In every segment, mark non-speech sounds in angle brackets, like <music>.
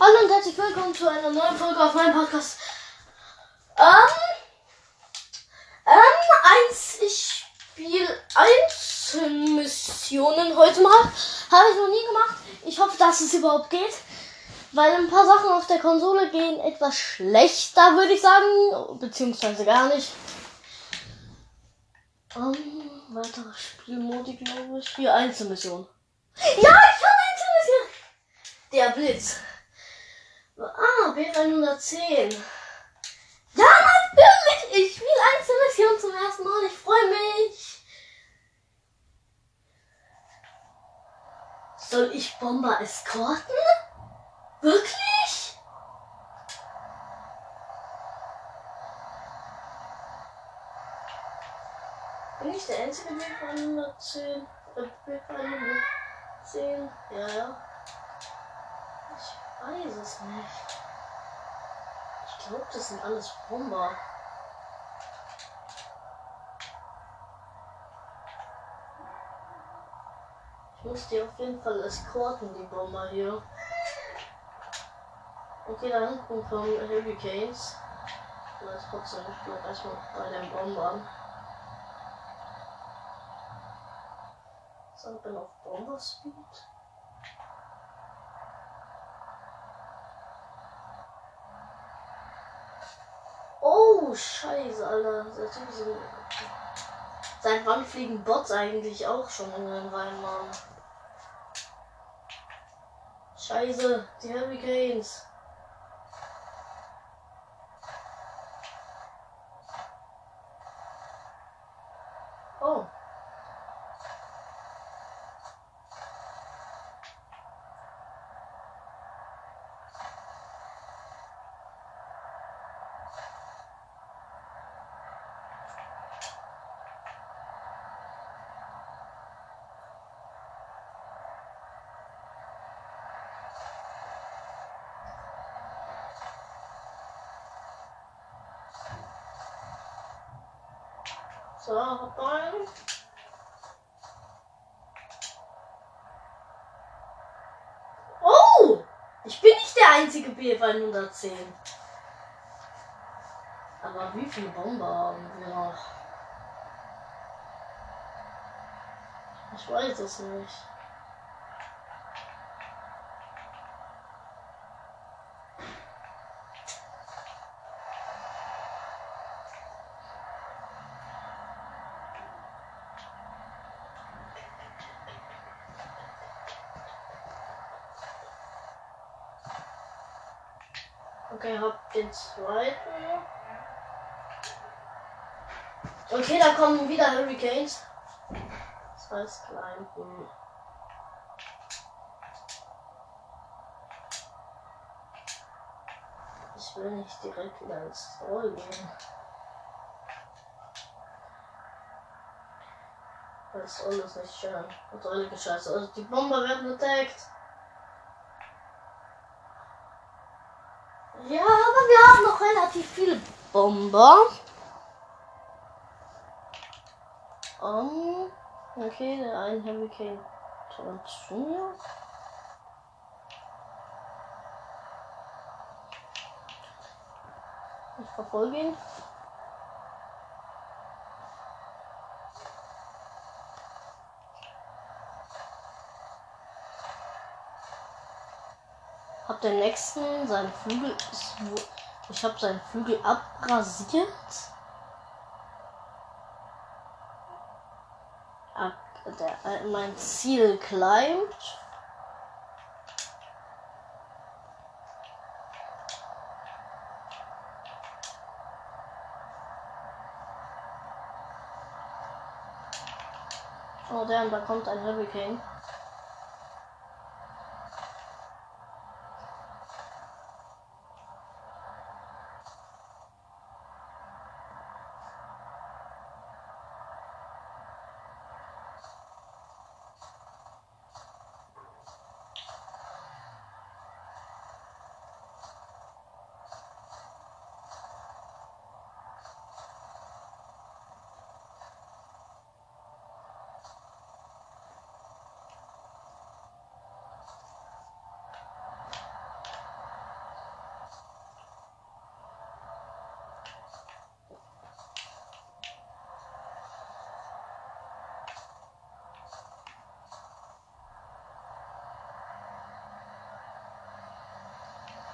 Hallo und herzlich willkommen zu einer neuen Folge auf meinem Podcast. Ähm, ähm, eins, ich spiele Einzelmissionen heute mal. Habe ich noch nie gemacht. Ich hoffe, dass es überhaupt geht. Weil ein paar Sachen auf der Konsole gehen etwas schlechter, würde ich sagen. Beziehungsweise gar nicht. Ähm, weiterer Spielmodi, glaube ich. Hier Einzelmission. Ja, ich kann Einzelmission! Der Blitz. Ah, B110. Ja, natürlich! Ich spiele Einzelmission zum ersten Mal. Ich freue mich. Soll ich Bomber eskorten? Wirklich? Bin ich der einzige B110? Äh, B110? Ja, ja. Weiß es nicht. Ich glaube, das sind alles Bomber. Ich muss die auf jeden Fall eskorten, die Bomber hier. Okay, da hinten kommen Hurricanes. Aber trotzdem, ich bleib erstmal bei den Bombern. So, ich bin auf Bomber Scheiße, Alter. Seit, so, seit wann fliegen Bots eigentlich auch schon in den Rhein? Scheiße, die Hurricanes. Oh. So, hop rein. Oh! Ich bin der einzige B110. Aber wie viele Bomber haben wir noch? Ich weiß es nicht. Okay, hab den zweiten. Okay, da kommen wieder Hurricanes. Das heißt Kleinten. Ich will nicht direkt wieder ins Troll gehen. Das ist alles nicht schön. Und alle Scheiße. Also die Bomber werden attacked. Ja, aber wir haben noch relativ viele Bomber. Um, okay, der ein Hurricane mir. Ich verfolge ihn. Hab den nächsten, sein Flügel ist. Ich habe seinen Flügel abrasiert. Ah, der, äh, mein Ziel climbt. Oh, der, da kommt ein Hurricane.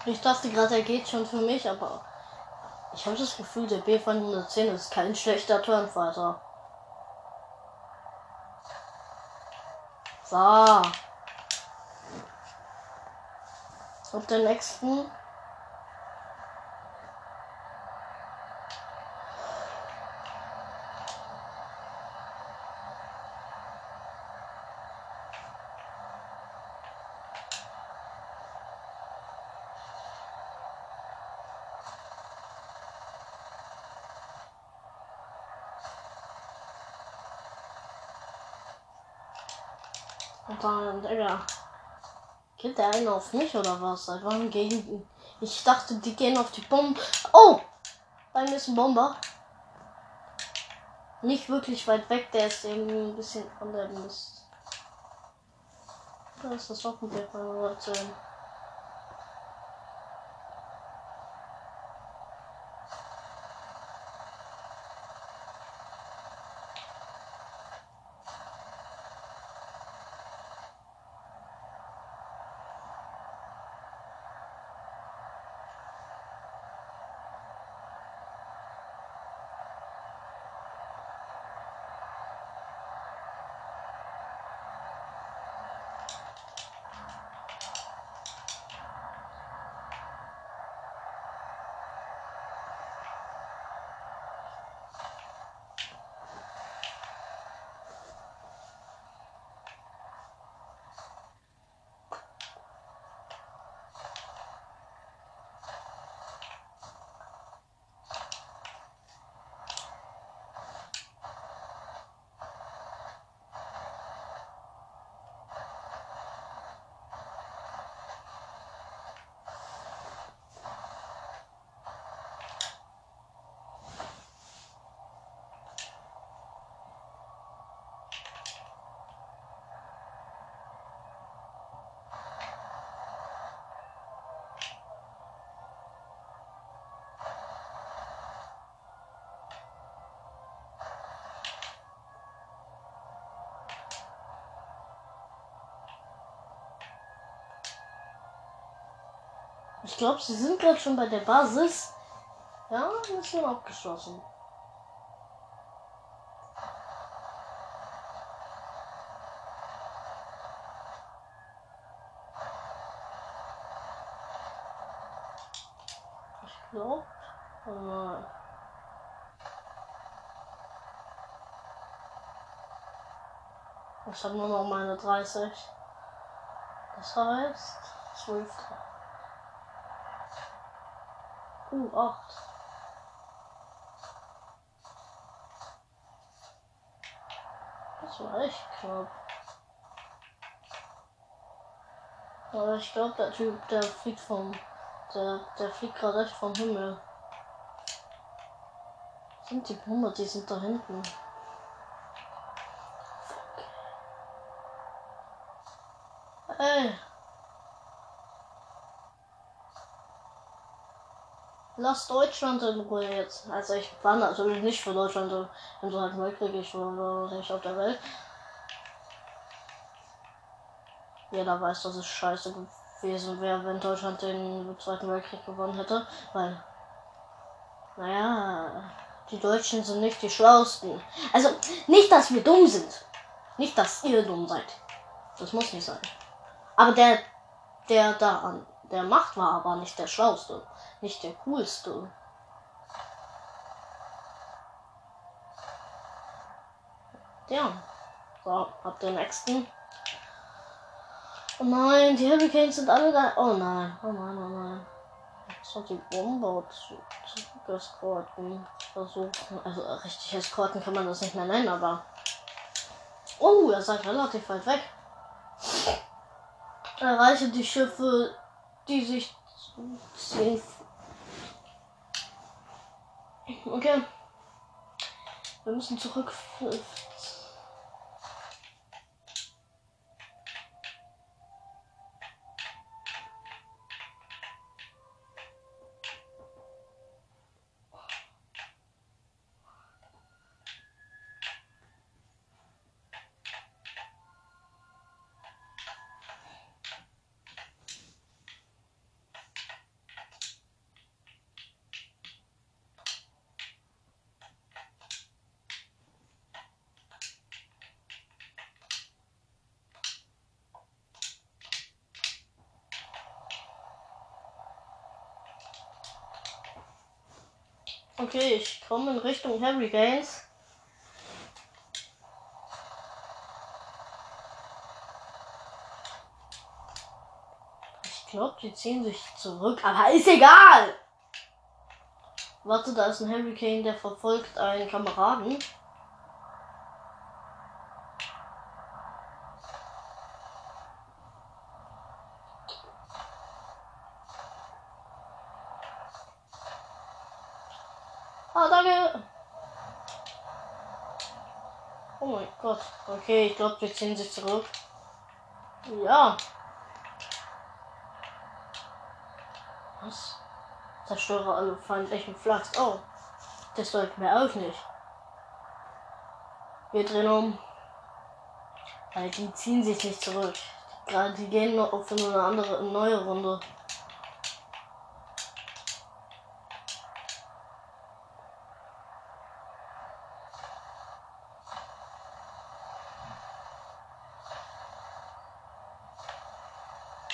Ich dachte gerade, er geht schon für mich, aber ich habe das Gefühl, der B110 ist kein schlechter Turnfighter. So. Auf den nächsten. Und dann, Digga. Geht der eine auf mich oder was? Seit wann gehen. Ich dachte, die gehen auf die Bombe. Oh! Bei mir ist ein Bomber. Nicht wirklich weit weg, der ist irgendwie ein bisschen an der Mist. Da ist das auch ein Bild beim Ich glaube, sie sind gerade schon bei der Basis. Ja, Mission abgeschlossen. Ich glaube. Äh, ich habe nur noch meine 30. Das heißt 12. Uh, 8. Das war echt knapp. Aber ich glaube, der Typ, der fliegt vom. Der, der fliegt gerade echt vom Himmel. Sind die Bomber, die sind da hinten. Lass Deutschland in Ruhe jetzt. Also ich war natürlich nicht für Deutschland im Zweiten Weltkrieg, ich war nicht auf der Welt. Jeder weiß, dass es scheiße gewesen wäre, wenn Deutschland den Zweiten Weltkrieg gewonnen hätte, weil, naja, die Deutschen sind nicht die Schlausten. Also, nicht, dass wir dumm sind. Nicht, dass ihr dumm seid. Das muss nicht sein. Aber der, der da an der Macht war aber nicht der Schlauste nicht der coolste. Ja. So, ab den nächsten. Oh nein, die Hurricanes sind alle da. Oh nein, oh nein, oh nein. Das hat die Bombe zu, zu eskorten versuchen. Also richtig eskorten kann man das nicht mehr nennen, aber. Oh, er seid relativ weit weg. Erreiche die Schiffe, die sich ziehen Okay. Wir müssen zurück. Okay, ich komme in Richtung Hurricanes. Ich glaube, die ziehen sich zurück, aber ist egal. Warte, da ist ein Hurricane, der verfolgt einen Kameraden. Ah, danke. Oh mein Gott. Okay, ich glaube, wir ziehen sich zurück. Ja. Was? Zerstöre alle feindlichen Flachs. Oh. Das sollten wir auch nicht. Wir drehen um. Weil die ziehen sich nicht zurück. Gerade die gehen noch auf eine andere, eine neue Runde.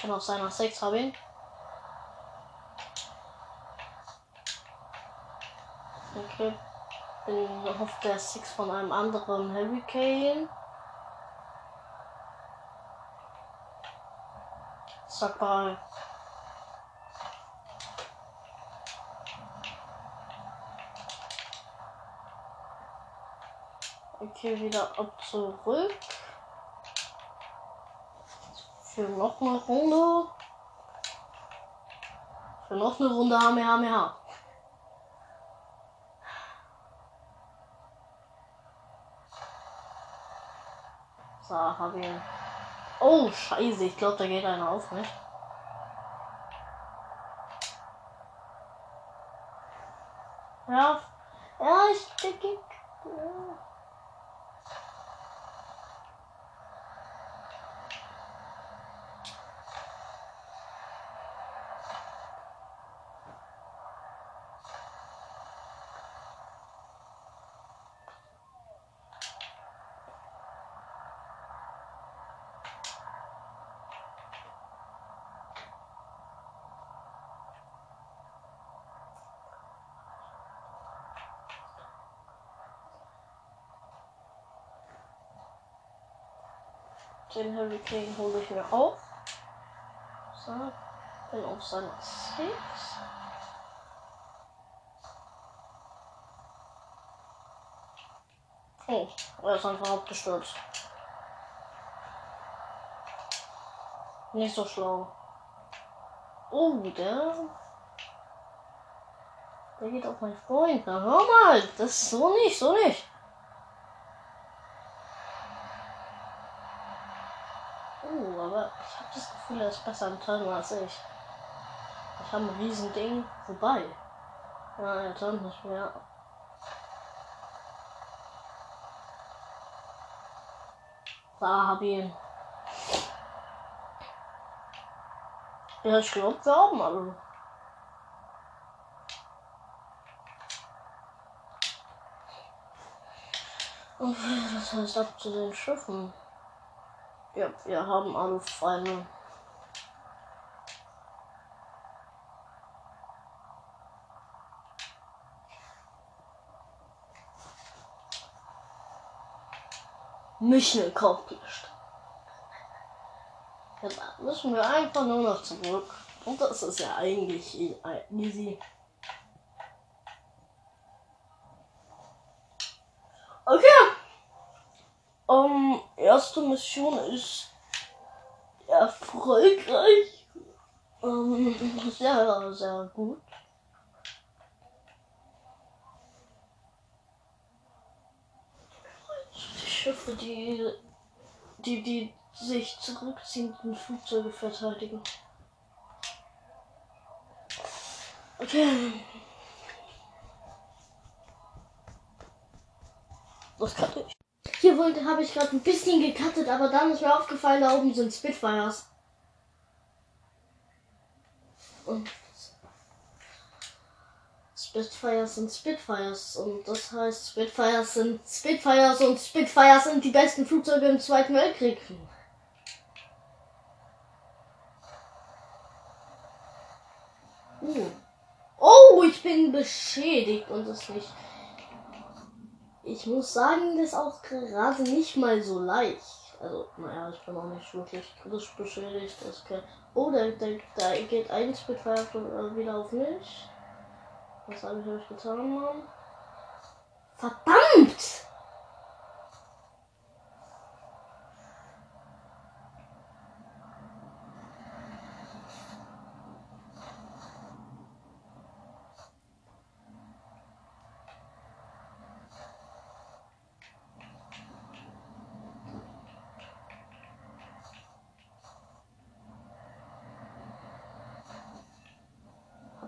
Kann auch sein, nach 6 habe ihn. Okay. Bin hofft der Six von einem anderen Hurricane. Sag mal. Okay, wieder ab zurück. Für noch eine Runde. Für noch eine Runde HMH. So, hab ihn. Oh, scheiße. Ich glaube, da geht einer auf, nicht? Ja. Ja, ich denke. Ja. Den Hurricane hole ich mir auf. So, bin auf seiner 6. Oh, er ist einfach abgestürzt. Nicht so schlau. Oh, der. Der geht auf meinen Freund. Na, hör mal. Das ist so nicht, so nicht. Oh, aber er ist besser im Turnen als ich. Ich habe ein riesen Ding. Wobei. Ja, er turnt nicht mehr. Da hab ich ihn. Ja, ich glaube, wir haben alle. Okay, das heißt ab zu den Schiffen. Ja, wir haben alle Feinde. Mission accomplished. Jetzt müssen wir einfach nur noch zurück. Und das ist ja eigentlich e- easy. Okay. Um, erste Mission ist erfolgreich. Um, sehr, sehr gut. Die Schiffe, die, die, die sich zurückziehenden Flugzeuge verteidigen. Okay. Das kann ich. Hier wollte, habe ich gerade ein bisschen gecuttet, aber dann ist mir aufgefallen, da oben sind Spitfires. Und Spitfires sind Spitfires und das heißt Spitfires sind Spitfires und Spitfires sind die besten Flugzeuge im Zweiten Weltkrieg. Uh. Oh, ich bin beschädigt und es nicht. Ich muss sagen, das ist auch gerade nicht mal so leicht. Also, naja, ich bin auch nicht wirklich kritisch beschädigt. Das kann... Oh, da, da, da geht ein Spitfire wieder auf mich. Was habe ich euch getan, Mann? Verdammt!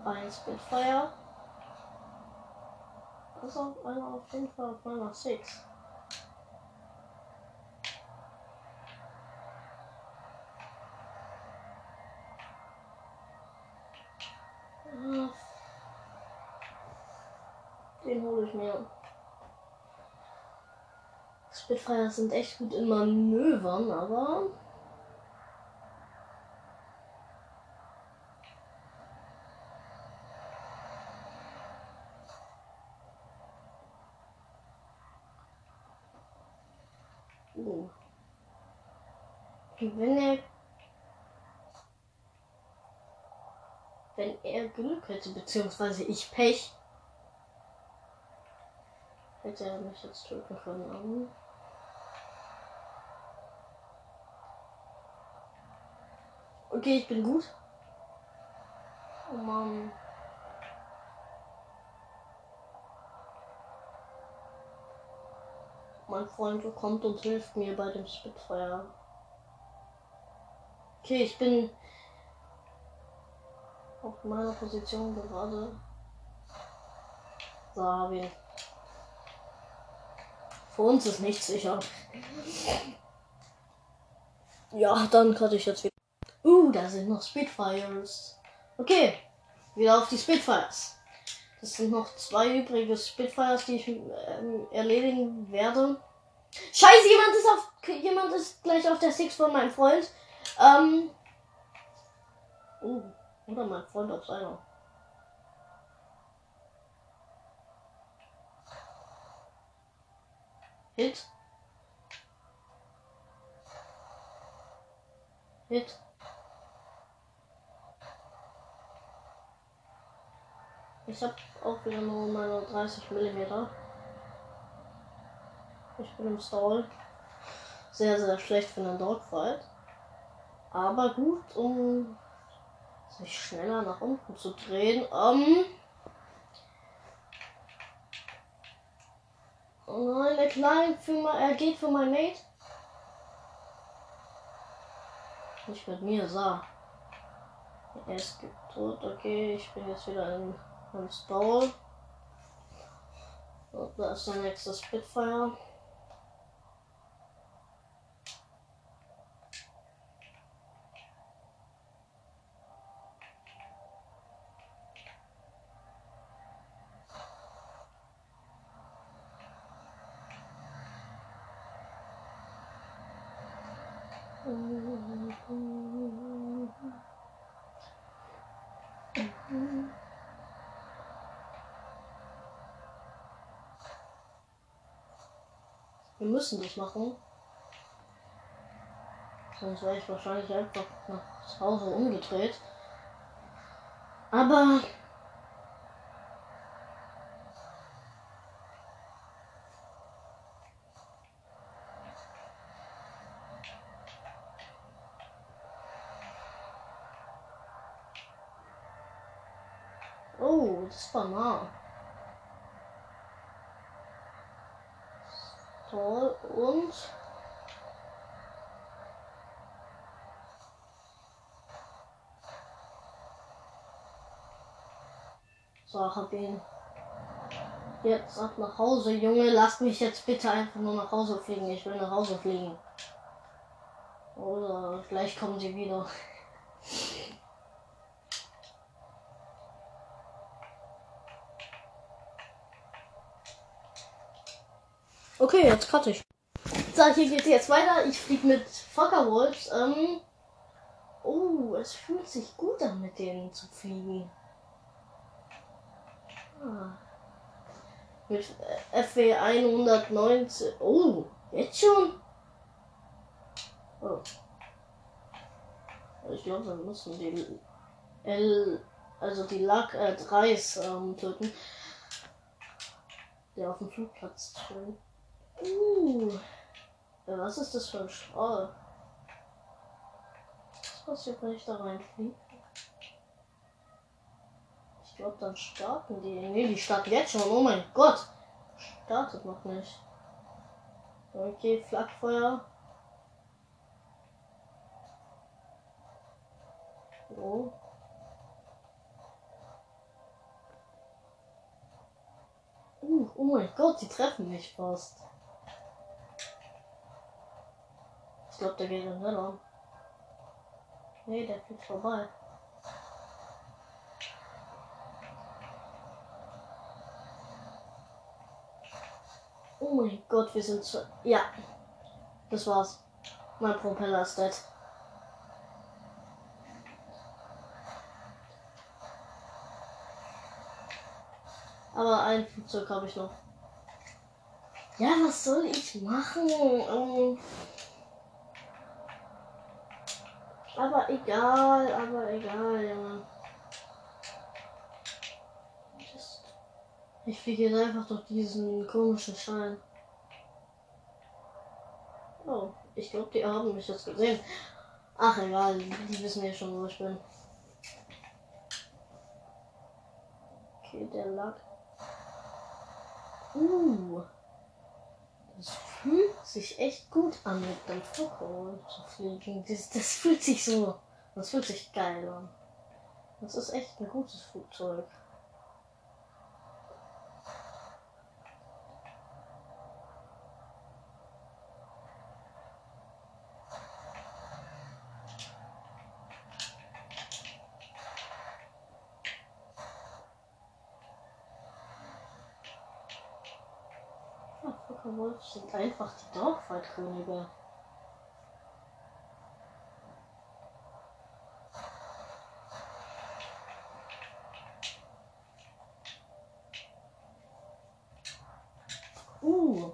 ein Spitfire. Also einer auf jeden Fall auf meiner 6. Den hole ich mir. Spitfire sind echt gut in Manövern, aber Wenn er. Wenn er Glück hätte, beziehungsweise ich Pech, hätte er mich jetzt töten können. Okay, ich bin gut. Oh Mann. Mein Freund kommt und hilft mir bei dem Spitfire. Okay, ich bin auf meiner Position gerade. So, hab ihn. Für uns ist nichts sicher. Ja, dann kann ich jetzt wieder. Uh, da sind noch Spitfires. Okay, wieder auf die Spitfires. Das sind noch zwei übrige Spitfires, die ich ähm, erledigen werde. Scheiße, jemand ist auf jemand ist gleich auf der Six von meinem Freund. Ähm. Oh, oder mein Freund auf seiner. Hit. Hit. Ich habe auch wieder nur meine 30 mm. Ich bin im Stall. Sehr, sehr schlecht für einen Dogfight. Aber gut, um sich schneller nach unten zu drehen. Ähm oh nein, der Kleine für mein, er geht für mein Mate. Nicht mit mir, sah. Er ist tot, okay, ich bin jetzt wieder im, im Stall. Und da ist der nächste Spitfire. Wir müssen das machen. Sonst wäre ich wahrscheinlich einfach nach Hause umgedreht. Aber Oh, das war nah. Toll und so hab ihn jetzt ab nach Hause, Junge. Lass mich jetzt bitte einfach nur nach Hause fliegen. Ich will nach Hause fliegen. Oder gleich kommen sie wieder. Okay, jetzt cutte ich. So, hier geht jetzt weiter. Ich fliege mit Fockerwolves. Ähm oh, es fühlt sich gut an, mit denen zu fliegen. Ah. Mit FW 119. Oh, jetzt schon? Oh. Ich glaube, wir müssen die L, also die Lack äh, 3 ähm, töten. Der auf dem Flugplatz chillen. Uh. Was ist das für ein Strahl? Was passiert, wenn ich da reinfliege? Ich glaube, dann starten die. Ne, die starten jetzt schon. Oh mein Gott. Startet noch nicht. Okay, Flakfeuer. So. Uh, oh mein Gott, die treffen mich fast. Ich glaube, der geht in den Nee, der fliegt vorbei. Oh mein Gott, wir sind zu. Ja. Das war's. Mein Propeller ist dead. Aber ein Flugzeug habe ich noch. Ja, was soll ich machen? Um aber egal, aber egal, Junge. Ich fliege jetzt einfach durch diesen komischen Schein. Oh, ich glaube, die haben mich jetzt gesehen. Ach, egal, die wissen ja schon, wo ich bin. Okay, der lag Uh. Fühlt sich echt gut an, mit dem Flugzeug zu fliegen. Das, das fühlt sich so. Das fühlt sich geil an. Das ist echt ein gutes Flugzeug. Wolf sind einfach die Dogfight-Könige. Uh.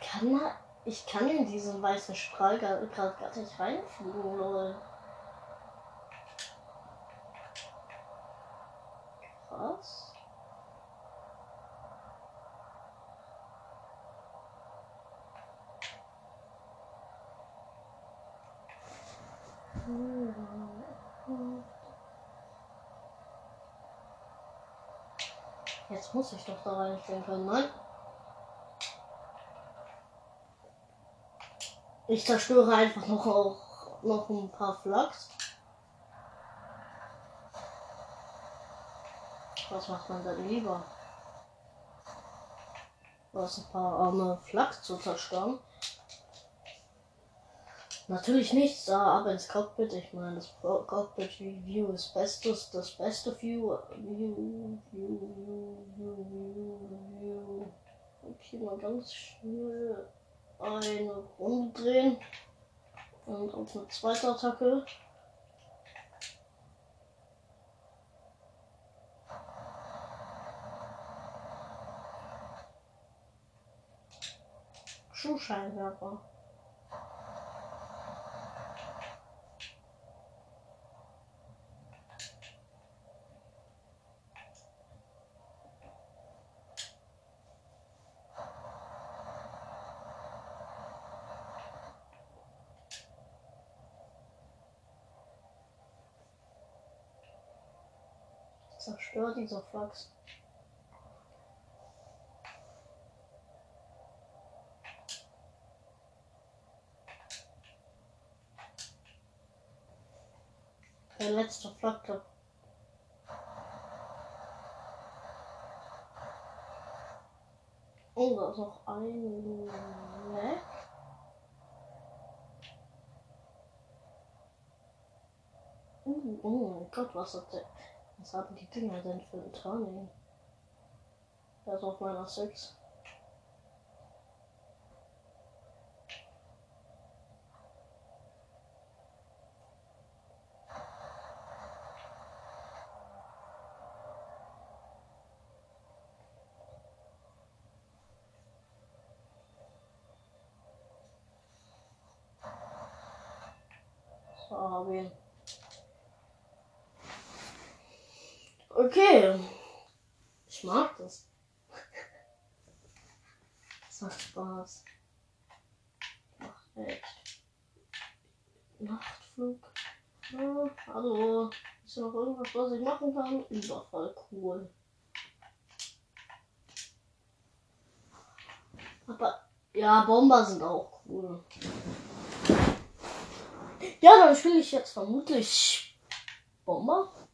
Kann man ich kann in diesen weißen Strahl gerade gar nicht reinfliegen, lol. Krass. Jetzt muss ich doch da reinfliegen können, nein? Ich zerstöre einfach noch, auch, noch ein paar Flachs. Was macht man dann lieber? Was ein paar arme Flachs zu zerstören? Natürlich nichts, aber ins Cockpit. Ich meine, das Cockpit View ist bestes, das beste. View, View, View, View, View, View. Okay, mal ganz schnell eine Runde drehen und auf eine zweite Attacke. Schuhscheinwerfer. Zerstör diese Flachs. Der letzte Flagge. Oh, da ist noch ein Leck. Oh, oh mein Gott, was hat der? Was haben die Dinger denn für ein Turning? Das auf meiner 6. So, habe Okay. Ich mag das. Das macht Spaß. Macht echt. Nachtflug. Ja, hallo. Ist noch irgendwas, was ich machen kann? Überfall cool. Aber ja, Bomber sind auch cool. Ja, dann spiele ich jetzt vermutlich Bomber.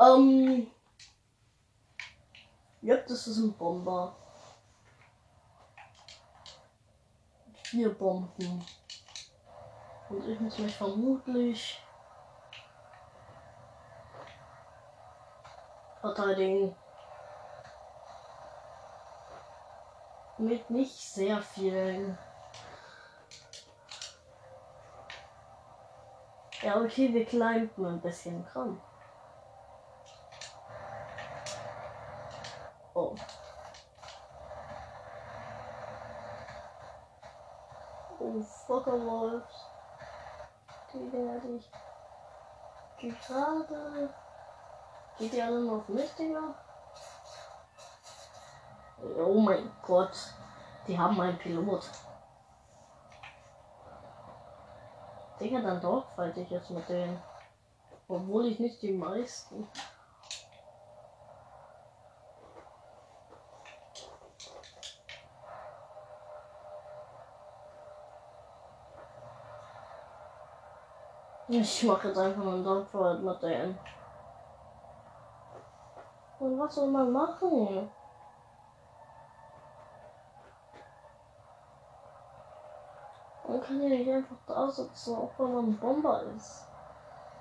Ähm. Ja, das ist ein Bomber. Vier Bomben. Und ich muss mich vermutlich verteidigen. Mit nicht sehr vielen. Ja, okay, wir climben ein bisschen dran. Oh. Oh, Fucker Wolves. Die die ich gerade. Geht die alle noch auf mich, Digga? Oh mein Gott. Die haben einen Pilot. Digga, dann doch falte ich jetzt mit denen. Obwohl ich nicht die meisten. Ich mache jetzt einfach einen Dogfight mit denen. Und was soll man machen? Man kann ja nicht einfach da sitzen, auch wenn man ein Bomber ist.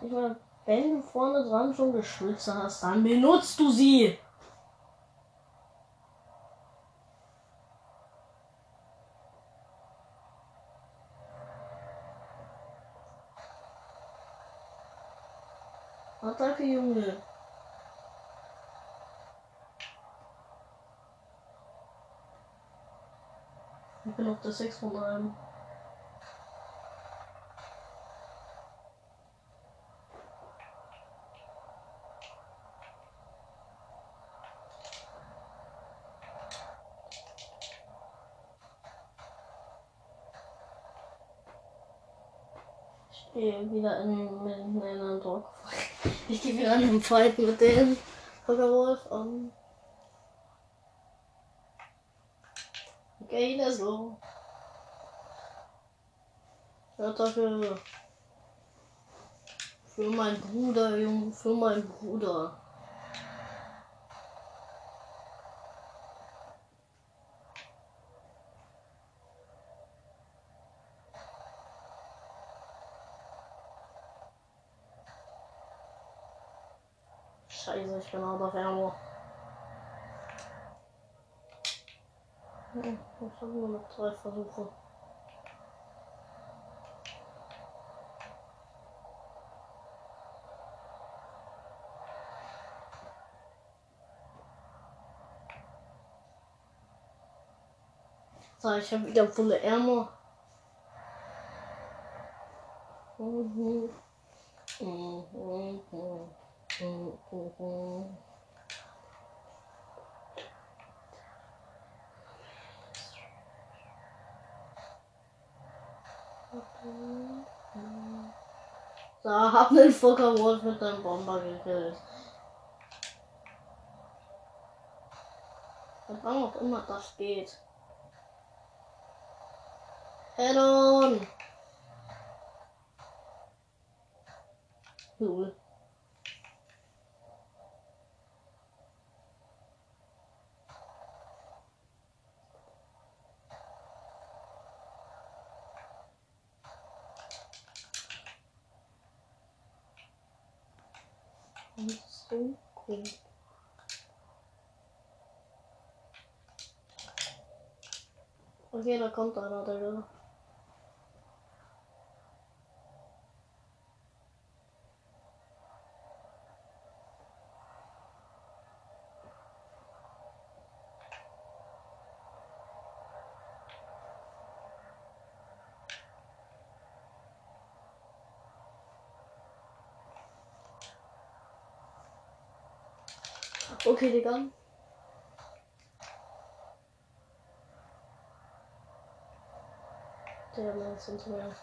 Ich meine, wenn du vorne dran schon Geschütze hast, dann benutzt du sie. Attacke, Junge. Der 6 von einem. Wieder in, in, in einen Druck. <laughs> Ich gehe wieder in einen Fight mit dem Wolf an. Okay, let's Attacke. Für meinen Bruder, Junge, für meinen Bruder. Scheiße, ich bin out of ammo. Ja, ich habe nur noch drei Versuche. So, ich habe wieder volle Ärmel. Mhm. Mhm. Mhm. So, hab einen Fucker Wolf mit einem Bomber gekillt. Und wann auch immer das geht. Head on! Cool. So cool. Okay, da kommt einer, Digga. Okay, Digga. Der Mann ist hinter mir.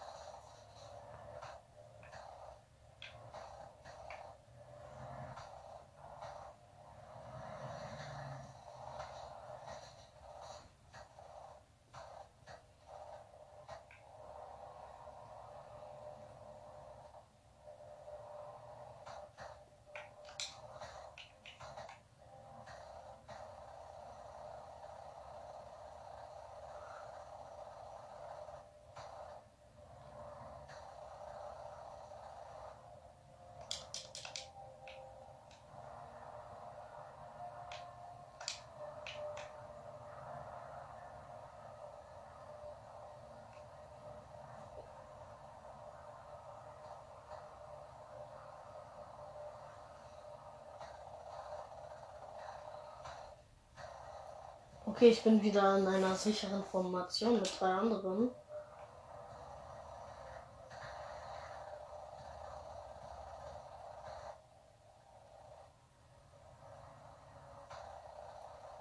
Okay, ich bin wieder in einer sicheren Formation mit drei anderen.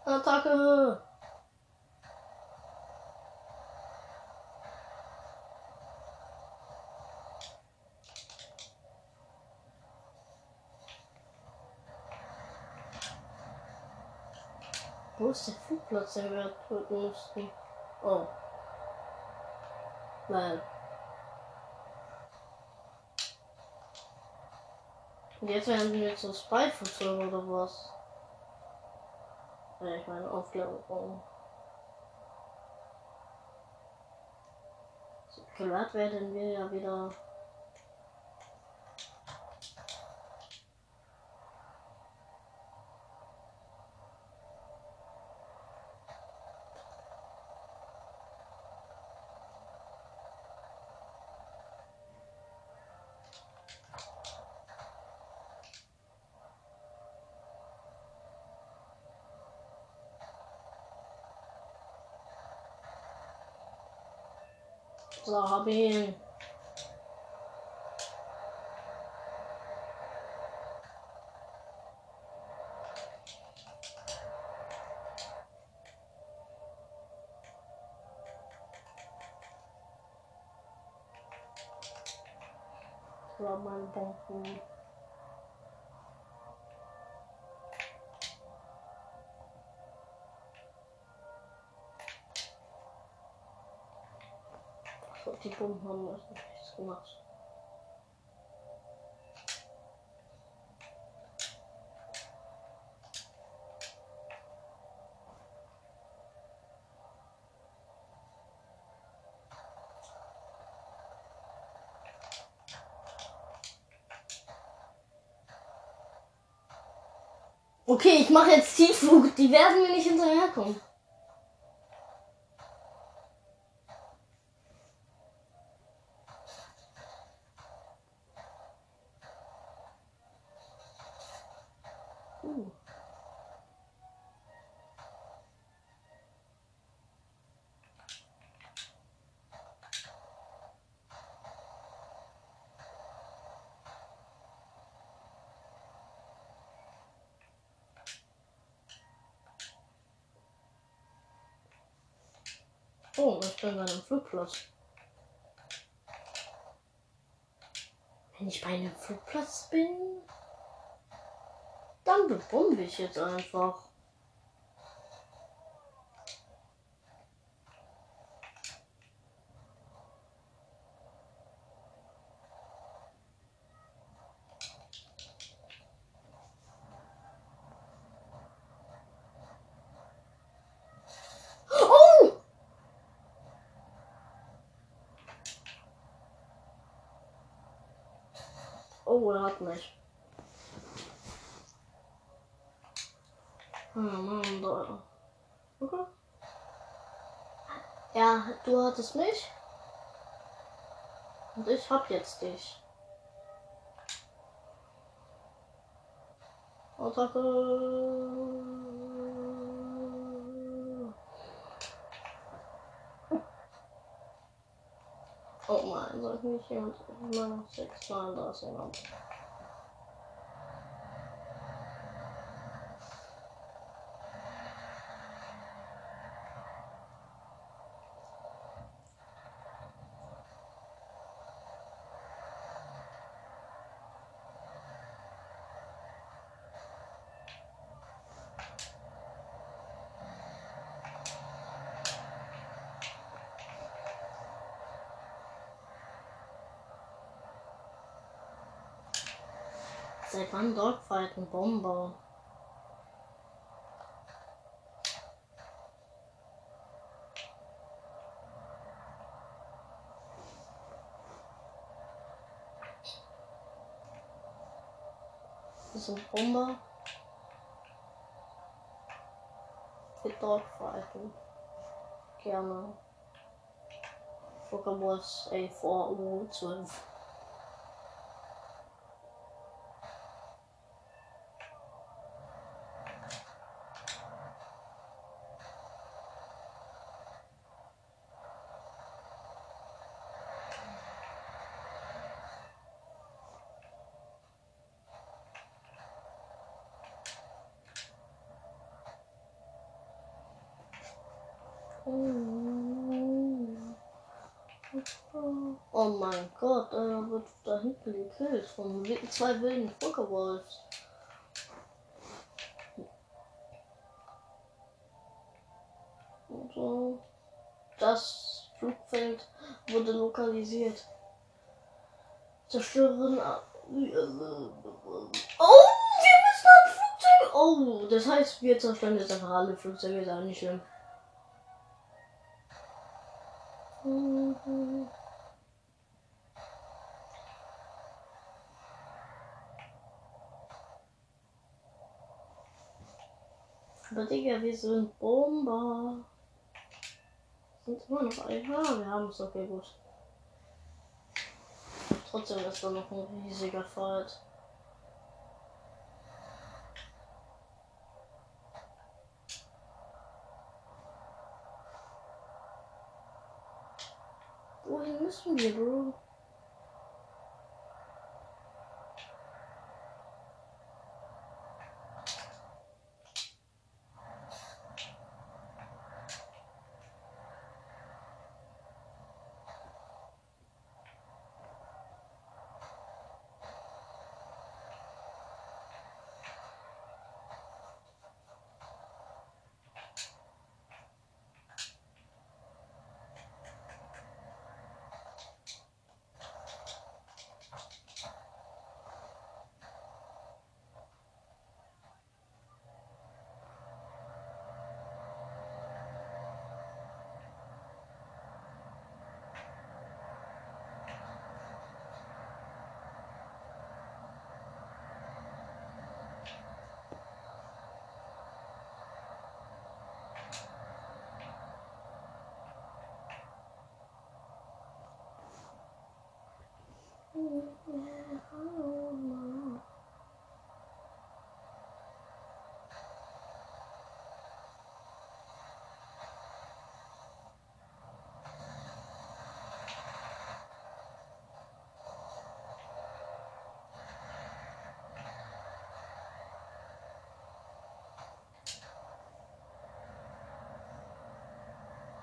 Attacke! Wo den wir töten mussten? Oh. Nein. Und jetzt werden wir zu Spyfutter oder was? Ja, ich meine Aufklärung. So, Gehört werden wir ja wieder So, hab Bomben haben das nichts gemacht. Okay, ich mache jetzt Tiefflug. Die werden mir nicht hinterherkommen. Uh. Oh, ich bin bei einem Flugplatz. Wenn ich bei einem Flugplatz bin, dann bebombe ich jetzt einfach. Oh! Oh, er hat mich. Hm, Mann, da. Okay. Ja, du hattest mich. Und ich hab jetzt dich. Attacke. Oh nein, soll ich nicht jemand immer 6 mal das jemand? Seit wann Dogfight und Bomber? Ein Bomber. Für Dogfighten. Gerne. Ey, vor U12. Oh mein Gott, da wird da hinten gekillt von zwei wilden Pokéballs. So. Das Flugfeld wurde lokalisiert. Zerstören. a- Oh, wir müssen ein Flugzeug. Oh, das heißt, wir zerstören jetzt einfach alle Flugzeuge, ist auch nicht schlimm. Mhm. Aber Digga, wir sind Bomber. Sind immer noch ein. Ah, wir haben es okay gut. Trotzdem ist da noch ein riesiger Fight. Wohin müssen wir, Bro?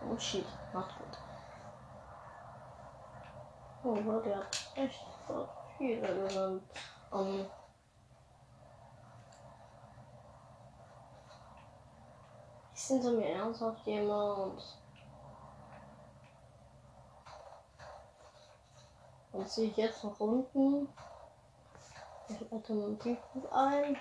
Oh shit, not gut. Oh, aber der hat echt so viele. Um, ist hinter mir ernsthaft jemand? Und sehe ich jetzt nach unten? Ich Tiefpunkt ein.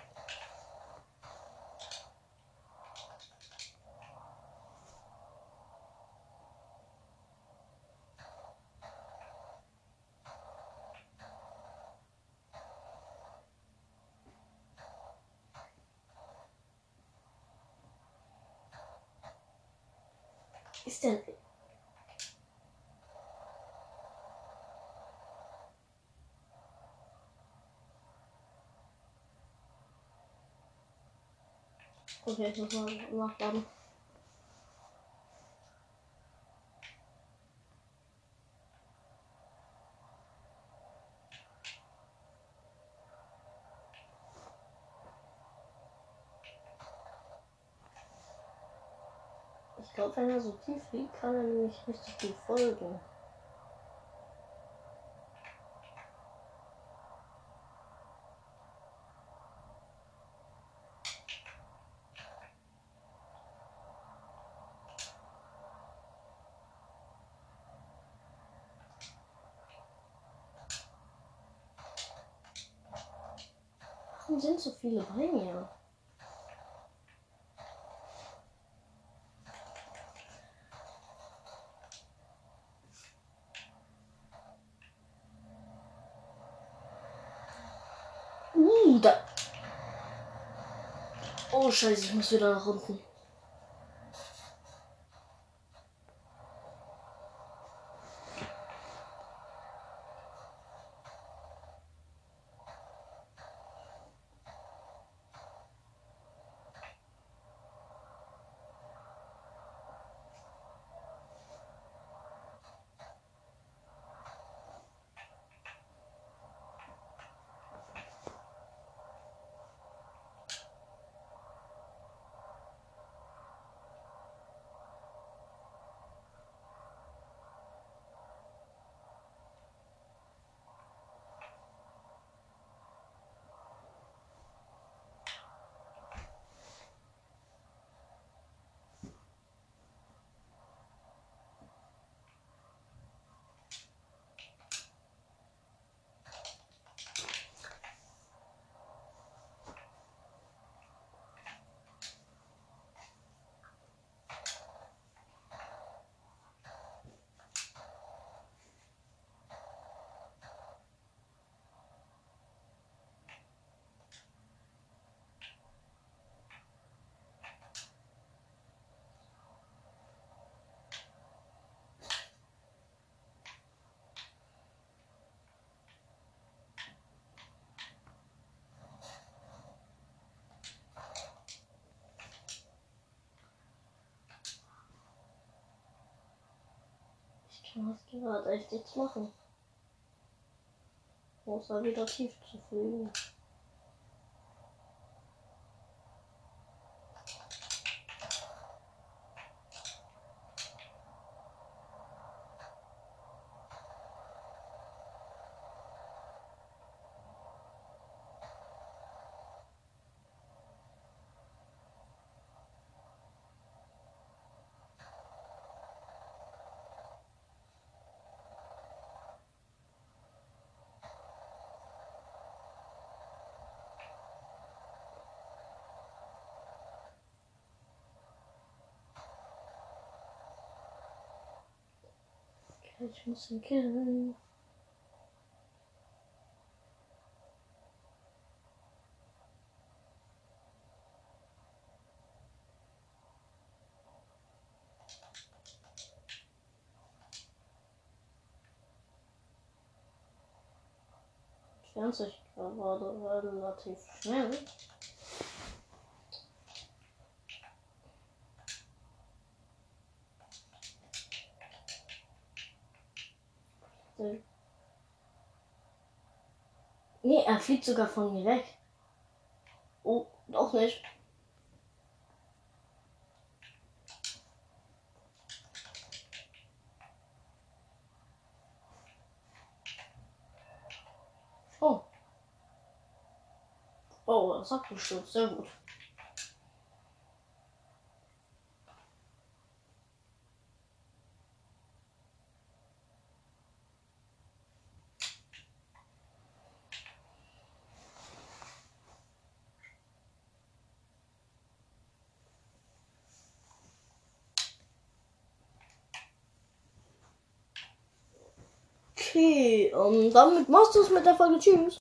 Ist denn. Okay, ich muss mal nachladen. Ich glaube, wenn er so tief liegt, kann er nämlich richtig gut folgen. Warum sind so viele bei mir? Uh, da. Oh, scheiße, ich muss wieder nach unten. Das gerade echt nichts machen. Außer wieder tief zu fliegen. Ich muss ihn killen. Entfernt sich gerade relativ schnell. Nee, er fliegt sogar von mir weg. Oh, doch nicht. Oh. Oh, gestürzt. Sehr gut. Okay, um, damit machst du es mit der Folge. Tschüss.